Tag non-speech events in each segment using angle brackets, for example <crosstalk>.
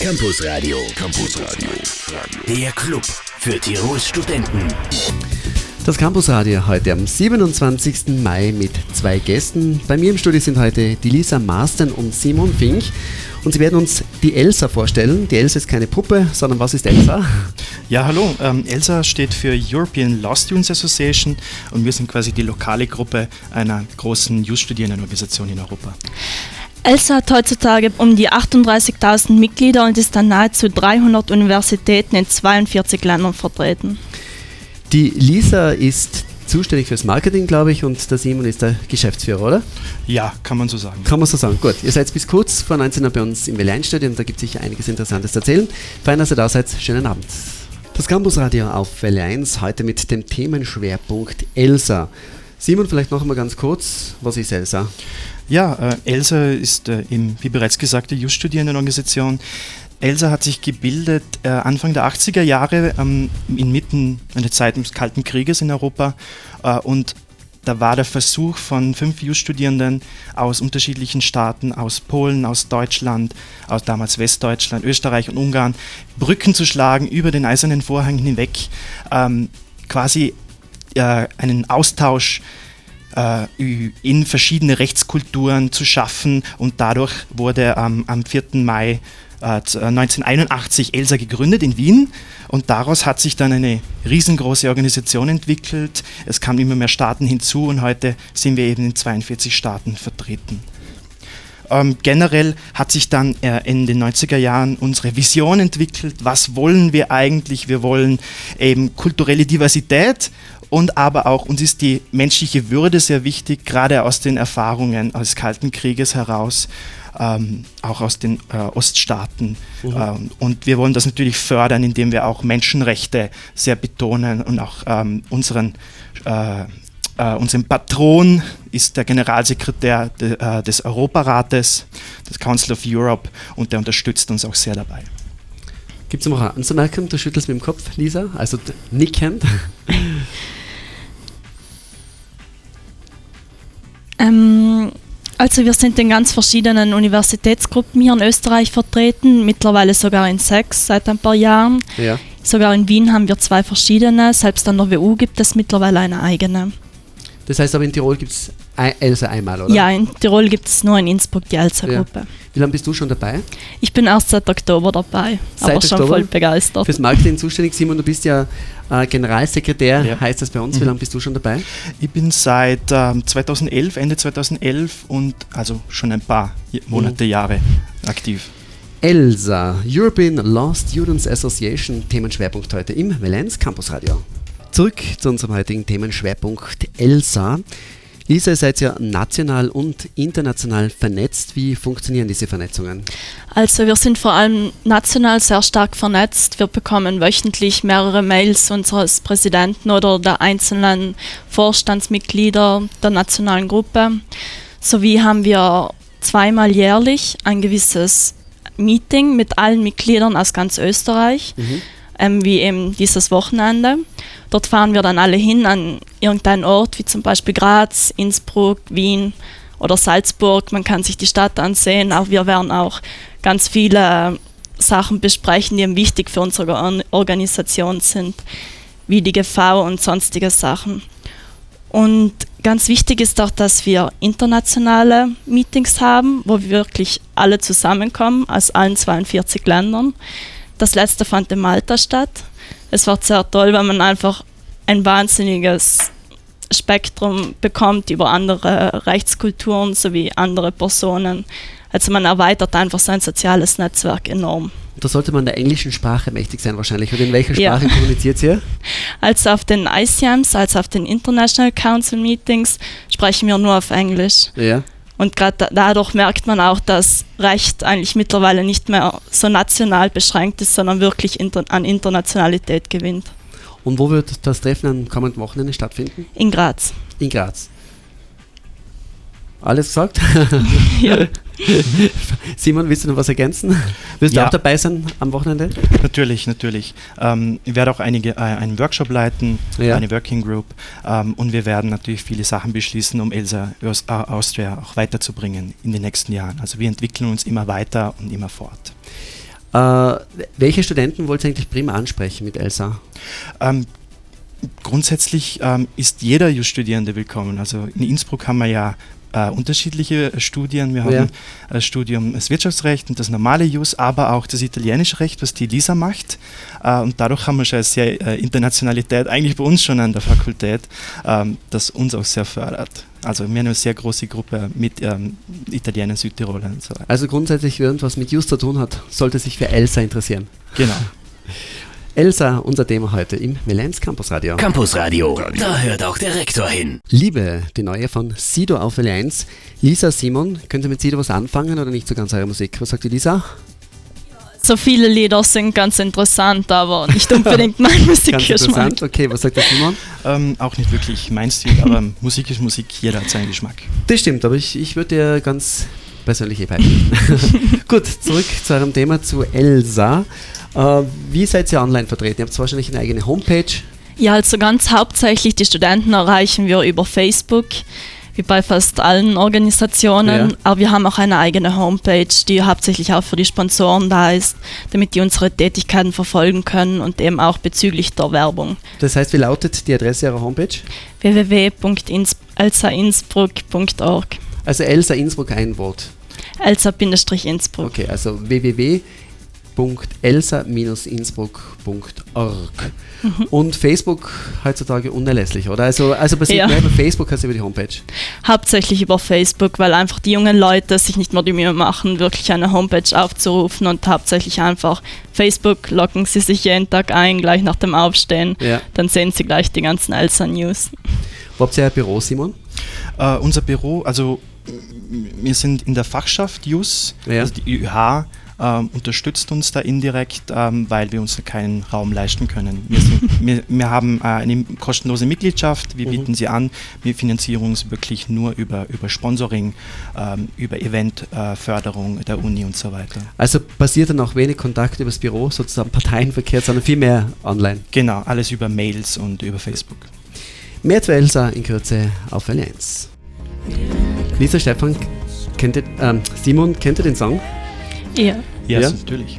Campus Radio. Campus Radio. Der Club für Tirols Studenten. Das Campusradio heute am 27. Mai mit zwei Gästen. Bei mir im Studio sind heute die Lisa Marsten und Simon Fink. Und sie werden uns die Elsa vorstellen. Die Elsa ist keine Puppe, sondern was ist Elsa? Ja, hallo. Ähm, Elsa steht für European Law Students Association und wir sind quasi die lokale Gruppe einer großen Youth-Studierendenorganisation in Europa. ELSA hat heutzutage um die 38.000 Mitglieder und ist an nahezu 300 Universitäten in 42 Ländern vertreten. Die Lisa ist zuständig fürs Marketing, glaube ich, und der Simon ist der Geschäftsführer, oder? Ja, kann man so sagen. Kann man so sagen. Gut, ihr seid bis kurz vor 19 Uhr bei uns im Welle und da gibt es sicher einiges Interessantes zu erzählen. Fein, dass ihr da seid. Schönen Abend. Das Campusradio auf Welle 1, heute mit dem Themenschwerpunkt ELSA. Simon, vielleicht noch einmal ganz kurz, was ist ELSA? Ja, äh, ELSA ist, äh, im, wie bereits gesagt, die Just-Studierendenorganisation. ELSA hat sich gebildet äh, Anfang der 80er Jahre, ähm, inmitten einer Zeit des Kalten Krieges in Europa. Äh, und da war der Versuch von fünf Just-Studierenden aus unterschiedlichen Staaten, aus Polen, aus Deutschland, aus damals Westdeutschland, Österreich und Ungarn, Brücken zu schlagen über den eisernen Vorhang hinweg, ähm, quasi äh, einen Austausch äh, in verschiedene Rechtskulturen zu schaffen und dadurch wurde ähm, am 4. Mai 1981 äh, ELSA gegründet in Wien und daraus hat sich dann eine riesengroße Organisation entwickelt. Es kamen immer mehr Staaten hinzu und heute sind wir eben in 42 Staaten vertreten. Ähm, generell hat sich dann äh, in den 90er Jahren unsere Vision entwickelt. Was wollen wir eigentlich? Wir wollen eben kulturelle Diversität und aber auch uns ist die menschliche Würde sehr wichtig, gerade aus den Erfahrungen des Kalten Krieges heraus, ähm, auch aus den äh, Oststaaten. Mhm. Ähm, und wir wollen das natürlich fördern, indem wir auch Menschenrechte sehr betonen und auch ähm, unseren äh, Uh, unser Patron ist der Generalsekretär de, uh, des Europarates, des Council of Europe, und der unterstützt uns auch sehr dabei. Gibt es noch eine Anzumerkung? Du schüttelst mit dem Kopf, Lisa, also nickend. <laughs> Ähm, also wir sind in ganz verschiedenen Universitätsgruppen hier in Österreich vertreten, mittlerweile sogar in sechs seit ein paar Jahren. Ja. Sogar in Wien haben wir zwei verschiedene, selbst an der WU gibt es mittlerweile eine eigene. Das heißt aber in Tirol gibt es Elsa einmal, oder? Ja, in Tirol gibt es nur in Innsbruck die Elsa-Gruppe. Ja. Wie lange bist du schon dabei? Ich bin erst seit Oktober dabei, seit aber schon Oktober voll begeistert. Fürs Marketing zuständig, Simon, du bist ja äh, Generalsekretär, ja. heißt das bei uns. Wie mhm. lange bist du schon dabei? Ich bin seit ähm, 2011, Ende 2011 und also schon ein paar Monate, mhm. Jahre aktiv. ELSA, European Law Students Association, Themenschwerpunkt heute im Valenz Campus Radio. Zurück zu unserem heutigen Themenschwerpunkt ELSA. Lisa, ihr seid ja national und international vernetzt. Wie funktionieren diese Vernetzungen? Also wir sind vor allem national sehr stark vernetzt. Wir bekommen wöchentlich mehrere Mails unseres Präsidenten oder der einzelnen Vorstandsmitglieder der nationalen Gruppe. Sowie haben wir zweimal jährlich ein gewisses Meeting mit allen Mitgliedern aus ganz Österreich. Mhm ähm, wie eben dieses Wochenende. Dort fahren wir dann alle hin an irgendeinen Ort, wie zum Beispiel Graz, Innsbruck, Wien oder Salzburg. Man kann sich die Stadt ansehen. Auch wir werden auch ganz viele Sachen besprechen, die wichtig für unsere Organisation sind, wie die GV und sonstige Sachen. Und ganz wichtig ist auch, dass wir internationale Meetings haben, wo wir wirklich alle zusammenkommen aus allen 42 Ländern. Das letzte fand in Malta statt. Es war sehr toll, weil man einfach ein wahnsinniges Spektrum bekommt über andere Rechtskulturen sowie andere Personen. Also man erweitert einfach sein soziales Netzwerk enorm. Da sollte man der englischen Sprache mächtig sein wahrscheinlich. Und in welcher Sprache ja. kommuniziert ihr? <laughs> Also auf den ICMs, also auf den International Council Meetings, sprechen wir nur auf Englisch. Ja. Und gerade dadurch merkt man auch, dass Recht eigentlich mittlerweile nicht mehr so national beschränkt ist, sondern wirklich inter an Internationalität gewinnt. Und wo wird das Treffen am kommenden Wochenende stattfinden? In Graz. In Graz. Alles gesagt? <laughs> ja. <laughs> Simon, willst du noch was ergänzen? Wirst ja. du auch dabei sein am Wochenende? Natürlich, natürlich. Ähm, ich werde auch einige, äh, einen Workshop leiten, ja. eine Working Group ähm, und wir werden natürlich viele Sachen beschließen, um Elsa Austria auch weiterzubringen in den nächsten Jahren. Also wir entwickeln uns immer weiter und immer fort. Äh, welche Studenten wollt ihr eigentlich prima ansprechen mit Elsa? Ähm, grundsätzlich ähm, ist jeder Just-Studierende willkommen. Also in Innsbruck haben wir ja äh, unterschiedliche Studien. Wir haben ja. das Studium das Wirtschaftsrecht und das normale Jus, aber auch das italienische Recht, was die Lisa macht. Äh, und dadurch haben wir schon eine sehr äh, Internationalität, eigentlich bei uns schon an der Fakultät, ähm, das uns auch sehr fördert. Also wir haben eine sehr große Gruppe mit ähm, Italienern, Südtirolern und so weiter. Also grundsätzlich, wer irgendwas mit Jus zu tun hat, sollte sich für Elsa interessieren. Genau. <laughs> Elsa, unser Thema heute im Valenz Campus Radio. Campus Radio, da hört auch der Rektor hin. Liebe, die neue von Sido auf Valenz. Lisa, Simon, könnt ihr mit Sido was anfangen oder nicht so ganz eure Musik? Was sagt die Lisa? So viele Lieder sind ganz interessant, aber nicht unbedingt <laughs> mein Musikgeschmack. Interessant, okay, was sagt der Simon? Ähm, auch nicht wirklich mein Stil, aber <laughs> Musik ist Musik, jeder hat seinen Geschmack. Das stimmt, aber ich, ich würde dir ganz persönlich beichten. <laughs> Gut, zurück zu eurem Thema, zu Elsa. Äh, wie seid ihr online vertreten? Ihr habt wahrscheinlich eine eigene Homepage. Ja, also ganz hauptsächlich die Studenten erreichen wir über Facebook, wie bei fast allen Organisationen. Ja. Aber wir haben auch eine eigene Homepage, die hauptsächlich auch für die Sponsoren da ist, damit die unsere Tätigkeiten verfolgen können und eben auch bezüglich der Werbung. Das heißt, wie lautet die Adresse Ihrer Homepage? www.elsainnsbruck.org. Also Elsa Innsbruck ein Wort. Elsa-Innsbruck. Okay, also www www.elsa-innsbruck.org. Mhm. Und Facebook heutzutage unerlässlich, oder? Also, also basiert ja. mehr über Facebook als über die Homepage? Hauptsächlich über Facebook, weil einfach die jungen Leute sich nicht mehr die Mühe machen, wirklich eine Homepage aufzurufen und hauptsächlich einfach Facebook locken sie sich jeden Tag ein, gleich nach dem Aufstehen. Ja. Dann sehen sie gleich die ganzen Elsa-News. Wo habt ihr ein Büro, Simon? Uh, unser Büro, also wir sind in der Fachschaft JUS, ja. also die ÜH, ähm, unterstützt uns da indirekt, ähm, weil wir uns keinen Raum leisten können. Wir, sind, <laughs> wir, wir haben äh, eine kostenlose Mitgliedschaft, wir mhm. bieten sie an, wir finanzieren uns wirklich nur über, über Sponsoring, ähm, über Eventförderung äh, der Uni und so weiter. Also passiert dann auch wenig Kontakt übers Büro, sozusagen Parteienverkehr, sondern viel mehr online? Genau, alles über Mails und über Facebook. Mehr zu Elsa in Kürze auf Allianz. Lisa Stefan, kennt ihr, ähm, Simon, kennt ihr den Song? Ja. Ja, ja. natürlich.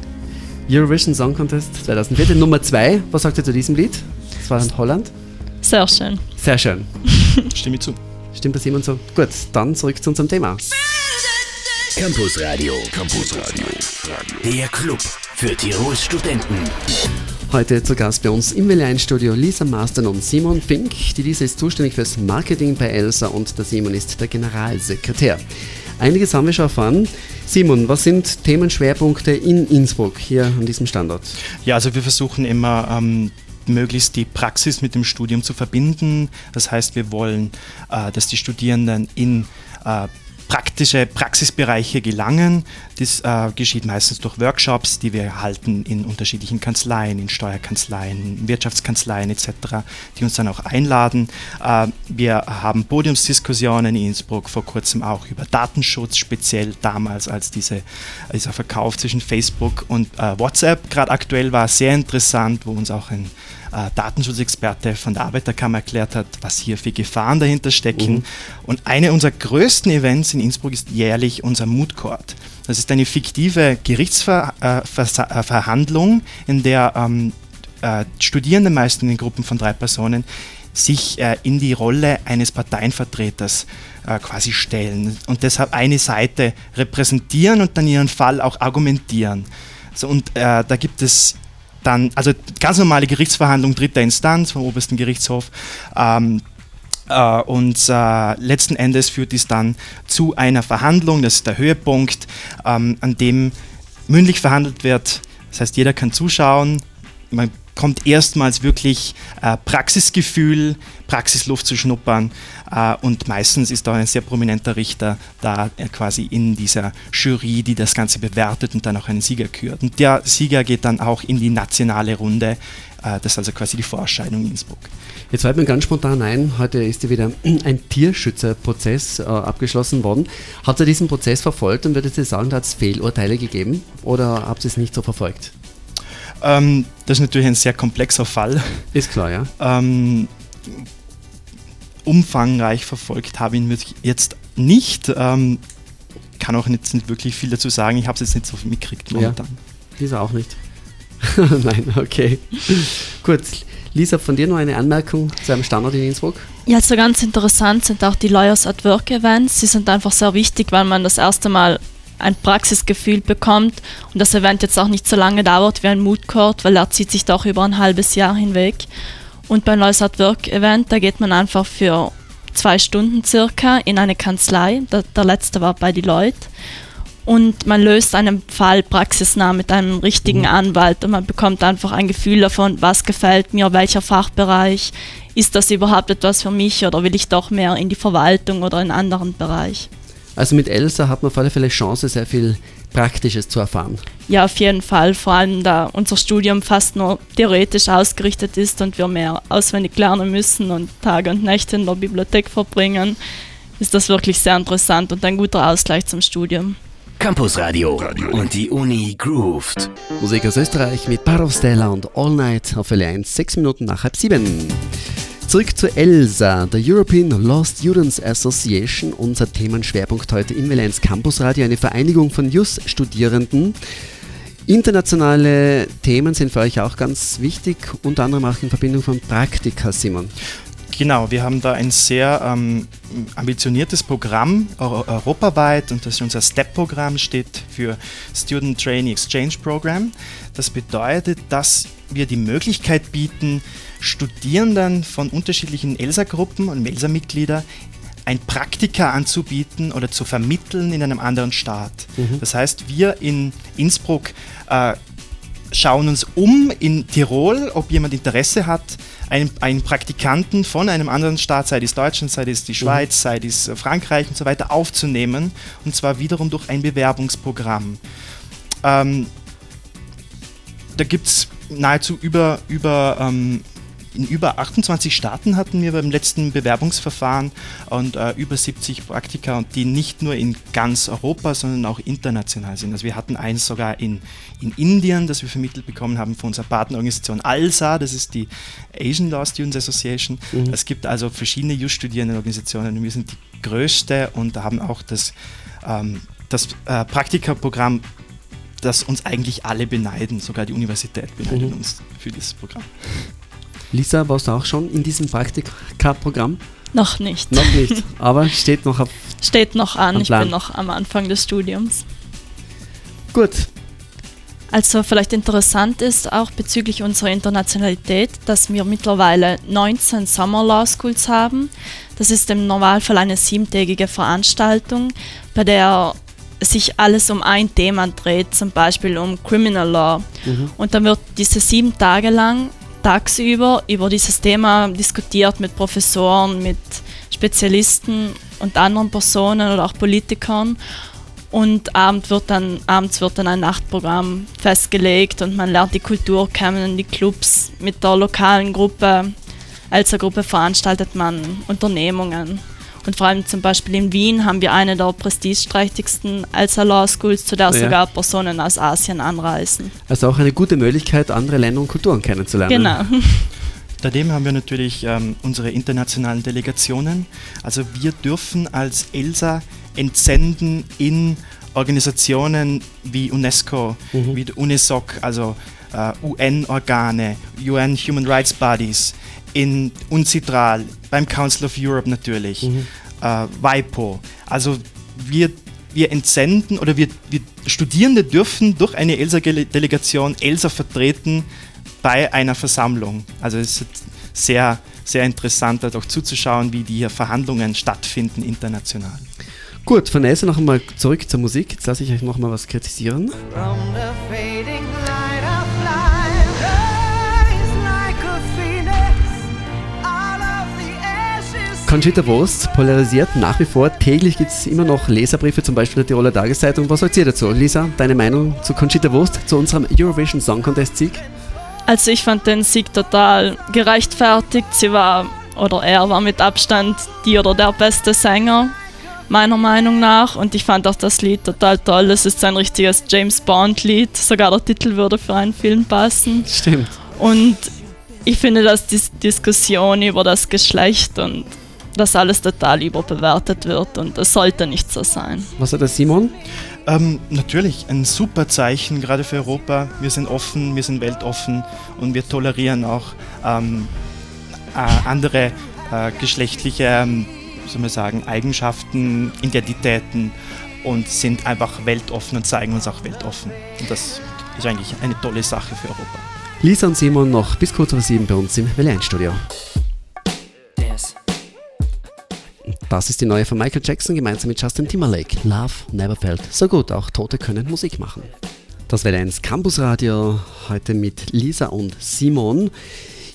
Eurovision Song Contest 2014, Nummer 2. Was sagt ihr zu diesem Lied? Das war in Holland. Sehr schön. Sehr schön. <laughs> Stimme zu. Stimmt das Simon so? Gut, dann zurück zu unserem Thema. Campus Radio. Campus Radio. Der Club für Tirols Studenten. Heute zu Gast bei uns im WL1-Studio Lisa Masten und Simon Fink. Die Lisa ist zuständig fürs Marketing bei Elsa und der Simon ist der Generalsekretär. Einiges haben wir schon erfahren. Simon, was sind Themenschwerpunkte in Innsbruck hier an diesem Standort? Ja, also wir versuchen immer ähm, möglichst die Praxis mit dem Studium zu verbinden. Das heißt, wir wollen, äh, dass die Studierenden in äh, praktische Praxisbereiche gelangen. Das äh, geschieht meistens durch Workshops, die wir halten in unterschiedlichen Kanzleien, in Steuerkanzleien, Wirtschaftskanzleien etc., die uns dann auch einladen. Äh, wir haben Podiumsdiskussionen in Innsbruck vor kurzem auch über Datenschutz, speziell damals, als diese, dieser Verkauf zwischen Facebook und äh, WhatsApp gerade aktuell war, sehr interessant, wo uns auch ein äh, Datenschutzexperte von der Arbeiterkammer erklärt hat, was hier für Gefahren dahinter stecken. Mhm. Und eine unserer größten Events in Innsbruck ist jährlich unser Mood Court. Das ist eine fiktive Gerichtsverhandlung, in der ähm, äh, Studierende, meist in Gruppen von drei Personen, sich äh, in die Rolle eines Parteienvertreters äh, quasi stellen und deshalb eine Seite repräsentieren und dann ihren Fall auch argumentieren. So, und äh, da gibt es dann, also ganz normale Gerichtsverhandlung dritter Instanz vom obersten Gerichtshof. Ähm, äh, und äh, letzten Endes führt dies dann zu einer Verhandlung, das ist der Höhepunkt, ähm, an dem mündlich verhandelt wird. Das heißt, jeder kann zuschauen, man kommt erstmals wirklich äh, Praxisgefühl, Praxisluft zu schnuppern und meistens ist da ein sehr prominenter Richter da quasi in dieser Jury, die das Ganze bewertet und dann auch einen Sieger kürt. Und der Sieger geht dann auch in die nationale Runde, das ist also quasi die Vorscheidung in Innsbruck. Jetzt fällt mir ganz spontan ein, heute ist ja wieder <clears throat> ein Tierschützerprozess äh, abgeschlossen worden. Habt ihr diesen Prozess verfolgt und würdet ihr sagen, da hat es Fehlurteile gegeben oder habt ihr es nicht so verfolgt? Ähm, das ist natürlich ein sehr komplexer Fall. Ist klar, ja. Ähm, umfangreich verfolgt habe ich ihn jetzt nicht. Ähm, kann auch nicht, nicht, wirklich viel dazu sagen. Ich habe es jetzt nicht so mitgekriegt momentan. Ja. Lisa auch nicht. <laughs> Nein, okay. Gut. Lisa, von dir noch eine Anmerkung zu einem Standort in Innsbruck? Ja, so ganz interessant sind auch die Lawyers at Work Events. Sie sind einfach sehr wichtig, weil man das erste Mal ein Praxisgefühl bekommt und das Event jetzt auch nicht so lange dauert wie ein Mood Court, weil er zieht sich doch über ein halbes Jahr hinweg. Und beim Lawyers at Work Event, da geht man einfach für zwei Stunden circa in eine Kanzlei. Der, der letzte war bei Deloitte und man löst einen Fall praxisnah mit einem richtigen mhm. Anwalt und man bekommt einfach ein Gefühl davon, was gefällt mir, welcher Fachbereich, ist das überhaupt etwas für mich oder will ich doch mehr in die Verwaltung oder in einen anderen Bereich. Also mit Elsa hat man auf alle Fälle Chance, sehr viel Praktisches zu erfahren. Ja, auf jeden Fall, vor allem da unser Studium fast nur theoretisch ausgerichtet ist und wir mehr auswendig lernen müssen und Tage und Nächte in der Bibliothek verbringen, ist das wirklich sehr interessant und ein guter Ausgleich zum Studium. Campus Radio und die Uni grooved. Musik aus Österreich mit Stella und All Night auf L1, 6 Minuten nach halb 7. Zurück zu ELSA, der European Law Students Association, unser Themenschwerpunkt heute im L1 Campus Radio, eine Vereinigung von JUS-Studierenden. Internationale Themen sind für euch auch ganz wichtig, unter anderem auch in Verbindung von Praktika, Simon. Genau, wir haben da ein sehr ähm, ambitioniertes Programm europaweit und das ist unser STEP-Programm, steht für Student Training Exchange Program. Das bedeutet, dass wir die Möglichkeit bieten, Studierenden von unterschiedlichen ELSA-Gruppen und ELSA-Mitgliedern ein Praktika anzubieten oder zu vermitteln in einem anderen Staat. Mhm. Das heißt, wir in Innsbruck äh, schauen uns um in Tirol, ob jemand Interesse hat, einen, einen Praktikanten von einem anderen Staat, sei es Deutschland, sei es die Schweiz, mhm. sei es äh, Frankreich und so weiter, aufzunehmen. Und zwar wiederum durch ein Bewerbungsprogramm. Ähm, da gibt es nahezu über, über ähm, in über 28 Staaten hatten wir beim letzten Bewerbungsverfahren und äh, über 70 Praktika und die nicht nur in ganz Europa, sondern auch international sind. Also wir hatten eins sogar in, in Indien, das wir vermittelt bekommen haben von unserer Partnerorganisation ALSA, das ist die Asian Law Students Association. Mhm. Es gibt also verschiedene Just-Studierendenorganisationen und wir sind die größte und haben auch das, ähm, das äh, Praktikaprogramm das uns eigentlich alle beneiden, sogar die Universität beneidet mhm. uns für dieses Programm. Lisa, warst du auch schon in diesem Praktika-Programm? Noch nicht. Noch nicht, <laughs> aber steht noch auf. Steht noch an, ich bin noch am Anfang des Studiums. Gut. Also vielleicht interessant ist auch bezüglich unserer Internationalität, dass wir mittlerweile 19 Summer Law Schools haben. Das ist im Normalfall eine siebentägige Veranstaltung, bei der sich alles um ein Thema dreht, zum Beispiel um Criminal Law. Mhm. Und dann wird diese sieben Tage lang tagsüber über dieses Thema diskutiert mit Professoren, mit Spezialisten und anderen Personen oder auch Politikern. Und Abend wird dann, abends wird dann ein Nachtprogramm festgelegt und man lernt die Kultur kennen, die Clubs. Mit der lokalen Gruppe, als Gruppe veranstaltet man Unternehmungen. Und vor allem zum Beispiel in Wien haben wir eine der prestigeträchtigsten Alsa Law Schools, zu der ja. sogar Personen aus Asien anreisen. Also auch eine gute Möglichkeit, andere Länder und Kulturen kennenzulernen. Genau. <laughs> Daneben haben wir natürlich ähm, unsere internationalen Delegationen. Also wir dürfen als ELSA entsenden in Organisationen wie UNESCO, mhm. wie UNISOC, also äh, UN-Organe, UN Human Rights Bodies, in UNCITRAL, beim Council of Europe natürlich, mhm. äh, WIPO. Also wir, wir entsenden oder wir, wir Studierende dürfen durch eine ELSA-Delegation ELSA vertreten bei einer Versammlung. Also es ist sehr, sehr interessant, dort auch zuzuschauen, wie die hier Verhandlungen stattfinden international. Gut, von Elsa noch einmal zurück zur Musik. Jetzt lasse ich euch noch mal was kritisieren. Conchita Wurst polarisiert nach wie vor. Täglich gibt es immer noch Leserbriefe, zum Beispiel der Tiroler Tageszeitung. Was sagt ihr dazu? Lisa, deine Meinung zu Conchita Wurst, zu unserem Eurovision Song Contest Sieg? Also ich fand den Sieg total gerechtfertigt. Sie war, oder er war mit Abstand die oder der beste Sänger, meiner Meinung nach. Und ich fand auch das Lied total toll. Es ist ein richtiges James Bond-Lied. Sogar der Titel würde für einen Film passen. Stimmt. Und ich finde, dass die Diskussion über das Geschlecht und dass alles total überbewertet wird und es sollte nicht so sein. Was hat der Simon? Ähm, natürlich, ein super Zeichen, gerade für Europa. Wir sind offen, wir sind weltoffen und wir tolerieren auch ähm, äh, andere äh, geschlechtliche, ähm, soll man sagen, Eigenschaften, Identitäten und sind einfach weltoffen und zeigen uns auch weltoffen. Und das ist eigentlich eine tolle Sache für Europa. Lisa und Simon noch bis kurz vor sieben bei uns im Welle-Studio. Das ist die neue von Michael Jackson gemeinsam mit Justin Timberlake. Love never felt so gut. Auch Tote können Musik machen. Das wäre 1 Campusradio heute mit Lisa und Simon.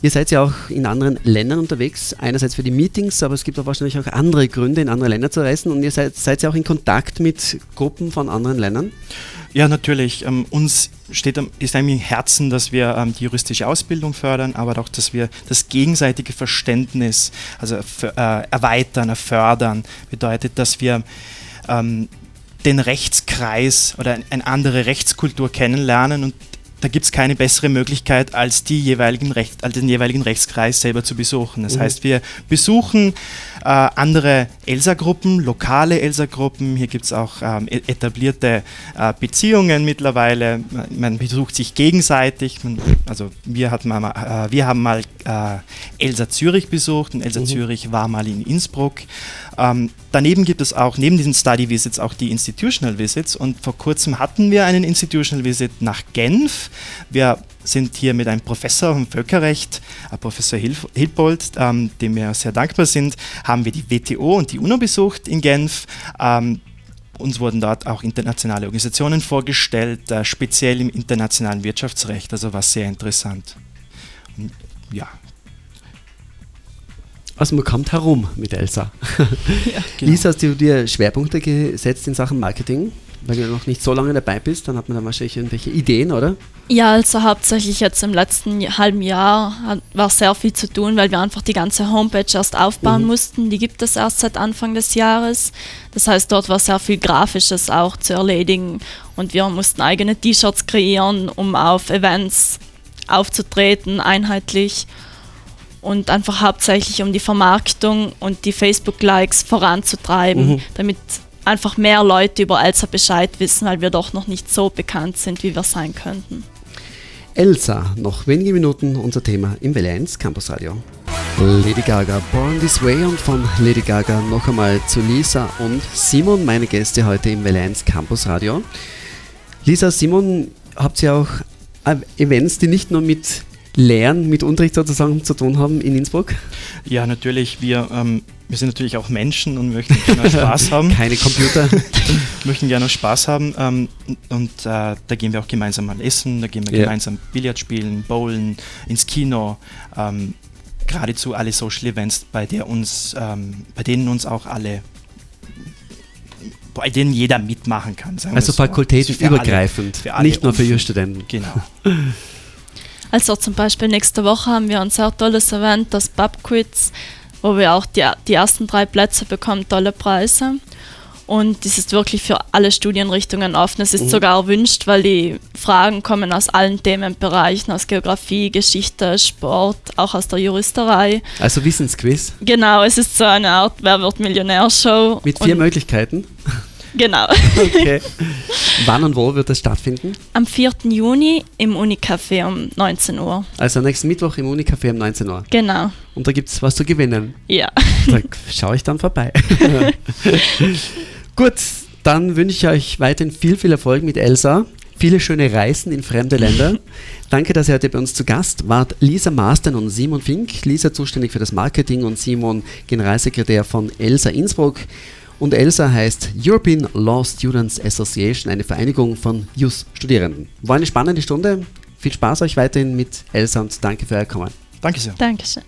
Ihr seid ja auch in anderen Ländern unterwegs, einerseits für die Meetings, aber es gibt auch wahrscheinlich auch andere Gründe, in andere Länder zu reisen und ihr seid, seid ja auch in Kontakt mit Gruppen von anderen Ländern. Ja, natürlich. Ähm, uns steht, ist einem im Herzen, dass wir ähm, die juristische Ausbildung fördern, aber auch, dass wir das gegenseitige Verständnis also äh, erweitern, fördern. Bedeutet, dass wir ähm, den Rechtskreis oder eine andere Rechtskultur kennenlernen und da gibt es keine bessere Möglichkeit, als, die jeweiligen Recht, als den jeweiligen Rechtskreis selber zu besuchen. Das mhm. heißt, wir besuchen äh, andere ELSA-Gruppen, lokale ELSA-Gruppen. Hier gibt es auch ähm, e-, etablierte äh, Beziehungen mittlerweile. Man besucht sich gegenseitig. Man, also wir, hatten mal, äh, wir haben mal äh, ELSA Zürich besucht und ELSA mhm. Zürich war mal in Innsbruck. Ähm, daneben gibt es auch, neben diesen Study Visits, auch die Institutional Visits. Und vor kurzem hatten wir einen Institutional Visit nach Genf. Wir sind hier mit einem Professor im Völkerrecht, äh, Professor Hilf Hilpold, ähm, dem wir sehr dankbar sind, haben wir die WTO und die UNO besucht in Genf. Ähm, uns wurden dort auch internationale Organisationen vorgestellt, äh, speziell im internationalen Wirtschaftsrecht, also war sehr interessant. Und, ja. Also man kommt herum mit Elsa. <laughs> Ja, <laughs> genau. Lisa, hast du dir Schwerpunkte gesetzt in Sachen Marketing? Weil du noch nicht so lange dabei bist, dann hat man da wahrscheinlich irgendwelche Ideen, oder? Ja, also hauptsächlich jetzt im letzten halben Jahr war sehr viel zu tun, weil wir einfach die ganze Homepage erst aufbauen mhm. mussten. Die gibt es erst seit Anfang des Jahres. Das heißt, dort war sehr viel Grafisches auch zu erledigen und wir mussten eigene T-Shirts kreieren, um auf Events aufzutreten, einheitlich und einfach hauptsächlich um die Vermarktung und die Facebook-Likes voranzutreiben, mhm. damit einfach mehr Leute über Elsa Bescheid wissen, weil wir doch noch nicht so bekannt sind, wie wir sein könnten. Elsa, noch wenige Minuten unser Thema im Welle 1 Campus Radio. Lady Gaga, Born This Way und von Lady Gaga noch einmal zu Lisa und Simon, meine Gäste heute im Welle 1 Campus Radio. Lisa, Simon, habt ihr auch äh, Events, die nicht nur mit Lehren, mit Unterricht sozusagen zu tun haben in Innsbruck? Ja, natürlich. Wir ähm, wir sind natürlich auch Menschen und möchten gerne Spaß <laughs> haben. Keine Computer. <laughs> möchten gerne Spaß haben. Ähm, und äh, da gehen wir auch gemeinsam mal essen, da gehen wir ja. gemeinsam Billard spielen, bowlen, ins Kino. Ähm, geradezu alle Social Events, bei, der uns, ähm, bei denen uns auch alle bei denen jeder mitmachen kann. also fakultätenübergreifend, also nicht nur für Jurstudenten. Genau. <laughs> Also zum Beispiel nächste Woche haben wir ein sehr tolles Event, das Pubquiz wo wir auch die, die ersten drei Plätze bekommen, tolle Preise. Und es ist wirklich für alle Studienrichtungen offen. Es ist mhm. sogar erwünscht, weil die Fragen kommen aus allen Themenbereichen, aus Geografie, Geschichte, Sport, auch aus der Juristerei. Also Wissensquiz? Genau, es ist so eine Art Wer wird Millionär-Show. Mit vier Möglichkeiten? Genau. Okay. <laughs> Wann und wo wird das stattfinden? Am 4. Juni im Unicafé um 19 Uhr. Also nächsten Mittwoch im Unicafé um 19 Uhr. Genau. Und da gibt es was zu gewinnen. Ja. <laughs> Da schaue ich dann vorbei. <laughs> Gut, dann wünsche ich euch weiterhin viel, viel Erfolg mit Elsa. Viele schöne Reisen in fremde Länder. Danke, dass ihr heute bei uns zu Gast wart. Lisa Mastern und Simon Fink. Lisa zuständig für das Marketing und Simon Generalsekretär von Elsa Innsbruck. Und ELSA heißt European Law Students Association, eine Vereinigung von JUS-Studierenden. War eine spannende Stunde. Viel Spaß euch weiterhin mit ELSA und danke für euer Kommen. Danke sehr. Dankeschön.